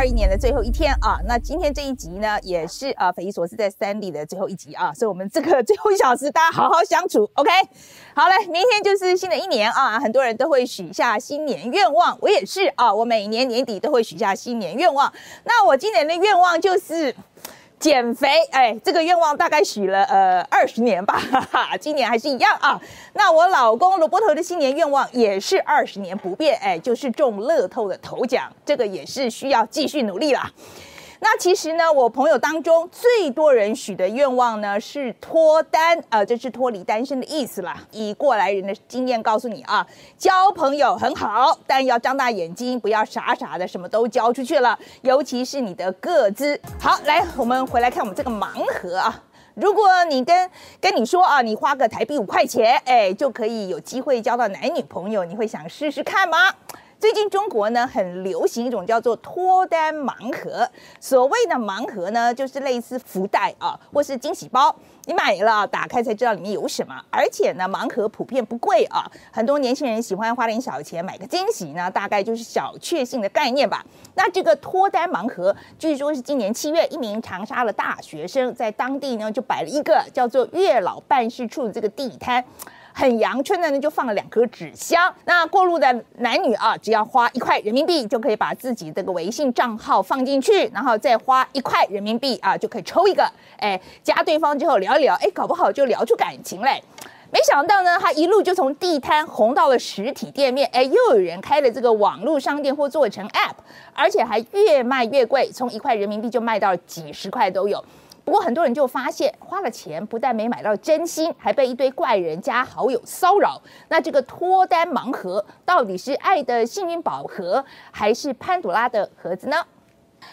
二一年的最后一天啊，那今天这一集呢，也是啊匪夷所思在三里的最后一集啊，所以我们这个最后一小时大家好好相处，OK？好嘞，明天就是新的一年啊，很多人都会许下新年愿望，我也是啊，我每年年底都会许下新年愿望。那我今年的愿望就是。减肥，哎，这个愿望大概许了呃二十年吧，哈哈，今年还是一样啊。那我老公罗伯特的新年愿望也是二十年不变，哎，就是中乐透的头奖，这个也是需要继续努力啦。那其实呢，我朋友当中最多人许的愿望呢是脱单，呃，这是脱离单身的意思啦。以过来人的经验告诉你啊，交朋友很好，但要张大眼睛，不要傻傻的什么都交出去了，尤其是你的个资。好，来，我们回来看我们这个盲盒啊。如果你跟跟你说啊，你花个台币五块钱，哎，就可以有机会交到男女朋友，你会想试试看吗？最近中国呢很流行一种叫做脱单盲盒。所谓的盲盒呢，就是类似福袋啊，或是惊喜包。你买了，打开才知道里面有什么。而且呢，盲盒普遍不贵啊，很多年轻人喜欢花点小钱买个惊喜呢，大概就是小确幸的概念吧。那这个脱单盲盒，据说是今年七月，一名长沙的大学生在当地呢就摆了一个叫做月老办事处的这个地摊。很阳春的呢，就放了两颗纸箱。那过路的男女啊，只要花一块人民币，就可以把自己这个微信账号放进去，然后再花一块人民币啊，就可以抽一个。哎，加对方之后聊一聊，哎，搞不好就聊出感情来。没想到呢，他一路就从地摊红到了实体店面。哎，又有人开了这个网络商店或做成 App，而且还越卖越贵，从一块人民币就卖到几十块都有。不过很多人就发现，花了钱不但没买到真心，还被一堆怪人加好友骚扰。那这个脱单盲盒到底是爱的幸运宝盒，还是潘朵拉的盒子呢？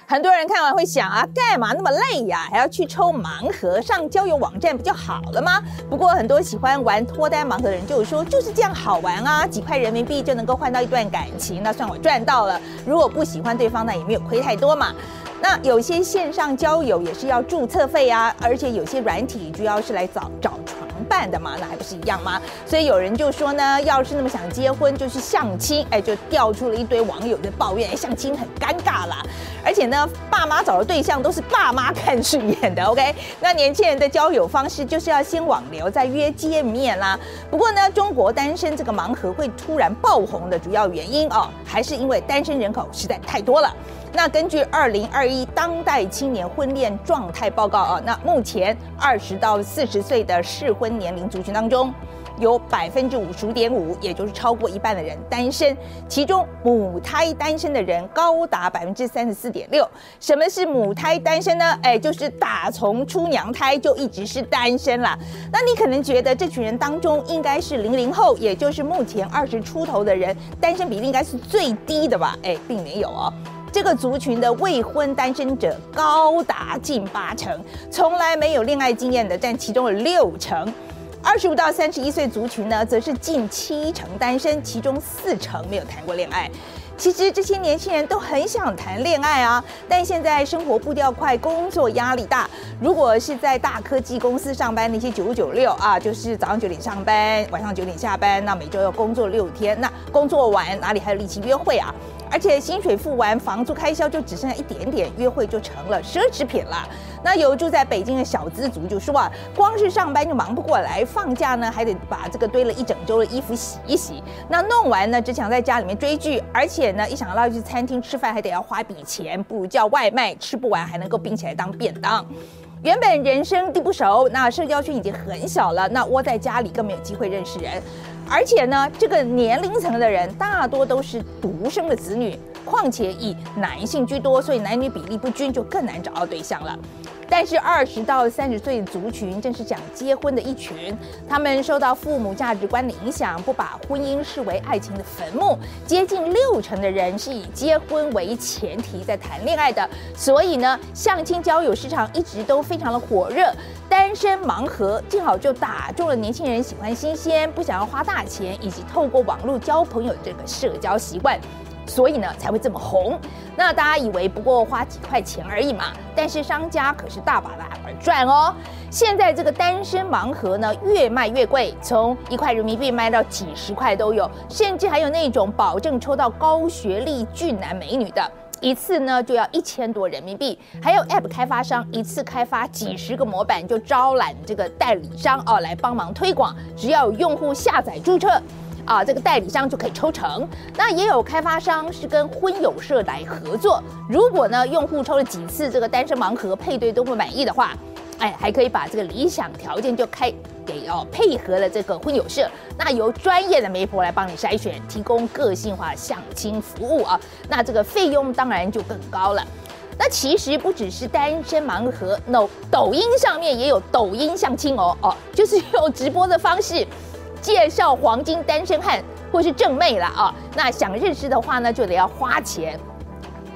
很多人看完会想啊，干嘛那么累呀？还要去抽盲盒？上交友网站不就好了吗？不过很多喜欢玩脱单盲盒的人就说，就是这样好玩啊，几块人民币就能够换到一段感情，那算我赚到了。如果不喜欢对方，那也没有亏太多嘛。那有些线上交友也是要注册费啊，而且有些软体主要是来找找床伴的嘛，那还不是一样吗？所以有人就说呢，要是那么想结婚，就去相亲，哎，就调出了一堆网友在抱怨，相亲很尴尬啦，而且呢，爸妈找的对象都是爸妈看顺眼的，OK？那年轻人的交友方式就是要先网聊，再约见面啦。不过呢，中国单身这个盲盒会突然爆红的主要原因哦，还是因为单身人口实在太多了。那根据二零二一当代青年婚恋状态报告啊，那目前二十到四十岁的适婚年龄族群当中，有百分之五十五点五，也就是超过一半的人单身，其中母胎单身的人高达百分之三十四点六。什么是母胎单身呢？哎，就是打从出娘胎就一直是单身啦。那你可能觉得这群人当中应该是零零后，也就是目前二十出头的人，单身比例应该是最低的吧？哎，并没有哦。这个族群的未婚单身者高达近八成，从来没有恋爱经验的占其中有六成。二十五到三十一岁族群呢，则是近七成单身，其中四成没有谈过恋爱。其实这些年轻人都很想谈恋爱啊，但现在生活步调快，工作压力大。如果是在大科技公司上班，那些九九六啊，就是早上九点上班，晚上九点下班，那每周要工作六天，那工作完哪里还有力气约会啊？而且薪水付完，房租开销就只剩下一点点，约会就成了奢侈品了。那有住在北京的小资族就说啊，光是上班就忙不过来，放假呢还得把这个堆了一整周的衣服洗一洗。那弄完呢，只想在家里面追剧，而且呢，一想到要去餐厅吃饭还得要花笔钱，不如叫外卖，吃不完还能够并起来当便当。原本人生地不熟，那社交圈已经很小了，那窝在家里更没有机会认识人。而且呢，这个年龄层的人大多都是独生的子女，况且以男性居多，所以男女比例不均，就更难找到对象了。但是二十到三十岁的族群正是想结婚的一群，他们受到父母价值观的影响，不把婚姻视为爱情的坟墓。接近六成的人是以结婚为前提在谈恋爱的，所以呢，相亲交友市场一直都非常的火热。单身盲盒正好就打中了年轻人喜欢新鲜、不想要花大钱，以及透过网络交朋友这个社交习惯。所以呢，才会这么红。那大家以为不过花几块钱而已嘛？但是商家可是大把大把赚哦。现在这个单身盲盒呢，越卖越贵，从一块人民币卖到几十块都有，甚至还有那种保证抽到高学历俊男美女的。一次呢就要一千多人民币。还有 App 开发商一次开发几十个模板，就招揽这个代理商哦来帮忙推广，只要有用户下载注册。啊，这个代理商就可以抽成。那也有开发商是跟婚友社来合作，如果呢用户抽了几次这个单身盲盒配对都不满意的话，哎，还可以把这个理想条件就开给哦配合了这个婚友社，那由专业的媒婆来帮你筛选，提供个性化相亲服务啊，那这个费用当然就更高了。那其实不只是单身盲盒，，no，抖音上面也有抖音相亲哦哦，就是用直播的方式。介绍黄金单身汉或是正妹了啊，那想认识的话呢，就得要花钱。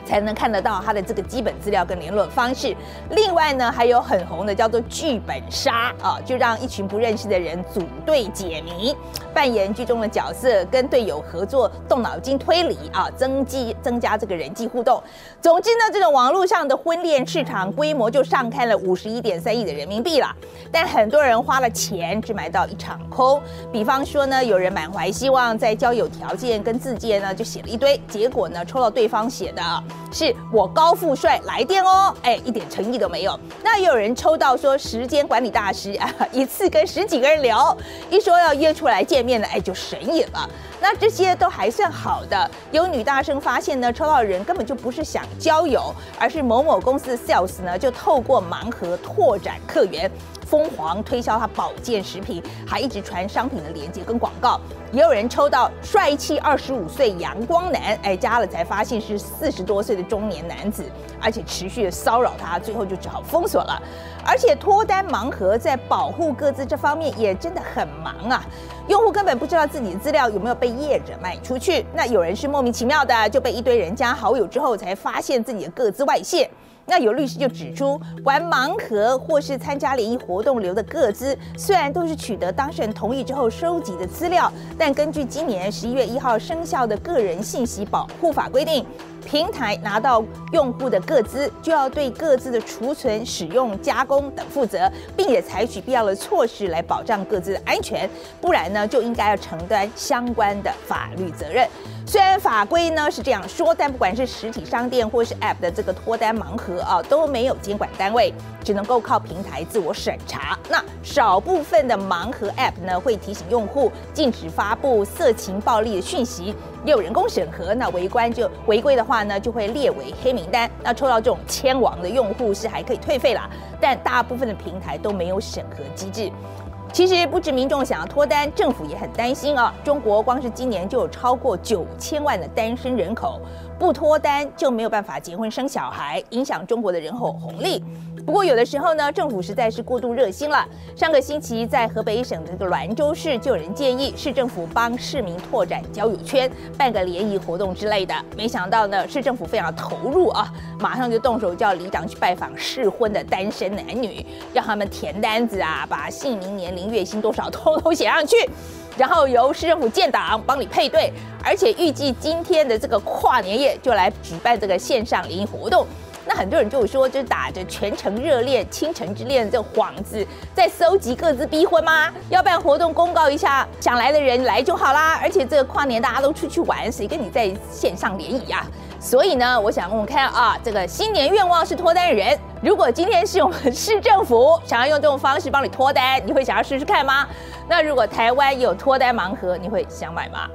才能看得到他的这个基本资料跟联络方式。另外呢，还有很红的叫做剧本杀啊，就让一群不认识的人组队解谜，扮演剧中的角色，跟队友合作，动脑筋推理啊，增肌增加这个人际互动。总之呢，这种网络上的婚恋市场规模就上开了五十一点三亿的人民币了。但很多人花了钱，只买到一场空。比方说呢，有人满怀希望在交友条件跟自荐呢，就写了一堆，结果呢，抽到对方写的。是我高富帅来电哦，哎，一点诚意都没有。那也有人抽到说时间管理大师啊，一次跟十几个人聊，一说要约出来见面呢，哎，就神隐了。那这些都还算好的。有女大生发现呢，抽到的人根本就不是想交友，而是某某公司的 sales 呢，就透过盲盒拓展客源。疯狂推销他保健食品，还一直传商品的链接跟广告。也有人抽到帅气二十五岁阳光男，哎，加了才发现是四十多岁的中年男子，而且持续的骚扰他，最后就只好封锁了。而且脱单盲盒在保护各自这方面也真的很忙啊，用户根本不知道自己的资料有没有被业者卖出去。那有人是莫名其妙的就被一堆人加好友之后，才发现自己的个资外泄。那有律师就指出，玩盲盒或是参加联谊活动留的个资，虽然都是取得当事人同意之后收集的资料，但根据今年十一月一号生效的个人信息保护法规定。平台拿到用户的各资，就要对各自的储存、使用、加工等负责，并且采取必要的措施来保障各自的安全，不然呢，就应该要承担相关的法律责任。虽然法规呢是这样说，但不管是实体商店或是 App 的这个脱单盲盒啊，都没有监管单位，只能够靠平台自我审查。那少部分的盲盒 App 呢，会提醒用户禁止发布色情暴力的讯息。有人工审核，那违规就违规的话呢，就会列为黑名单。那抽到这种千王的用户是还可以退费啦，但大部分的平台都没有审核机制。其实不止民众想要脱单，政府也很担心啊。中国光是今年就有超过九千万的单身人口，不脱单就没有办法结婚生小孩，影响中国的人口红利。不过有的时候呢，政府实在是过度热心了。上个星期在河北省的这个滦州市，就有人建议市政府帮市民拓展交友圈，办个联谊活动之类的。没想到呢，市政府非常投入啊，马上就动手叫里长去拜访适婚的单身男女，让他们填单子啊，把姓名、年龄、月薪多少通通写上去，然后由市政府建档帮你配对，而且预计今天的这个跨年夜就来举办这个线上联谊活动。那很多人就说，就打着全城热恋、倾城之恋这幌子，在搜集各自逼婚吗？要办活动公告一下，想来的人来就好啦。而且这个跨年大家都出去玩，谁跟你在线上联谊呀？所以呢，我想问问看啊，这个新年愿望是脱单人，如果今天是我们市政府想要用这种方式帮你脱单，你会想要试试看吗？那如果台湾有脱单盲盒，你会想买吗？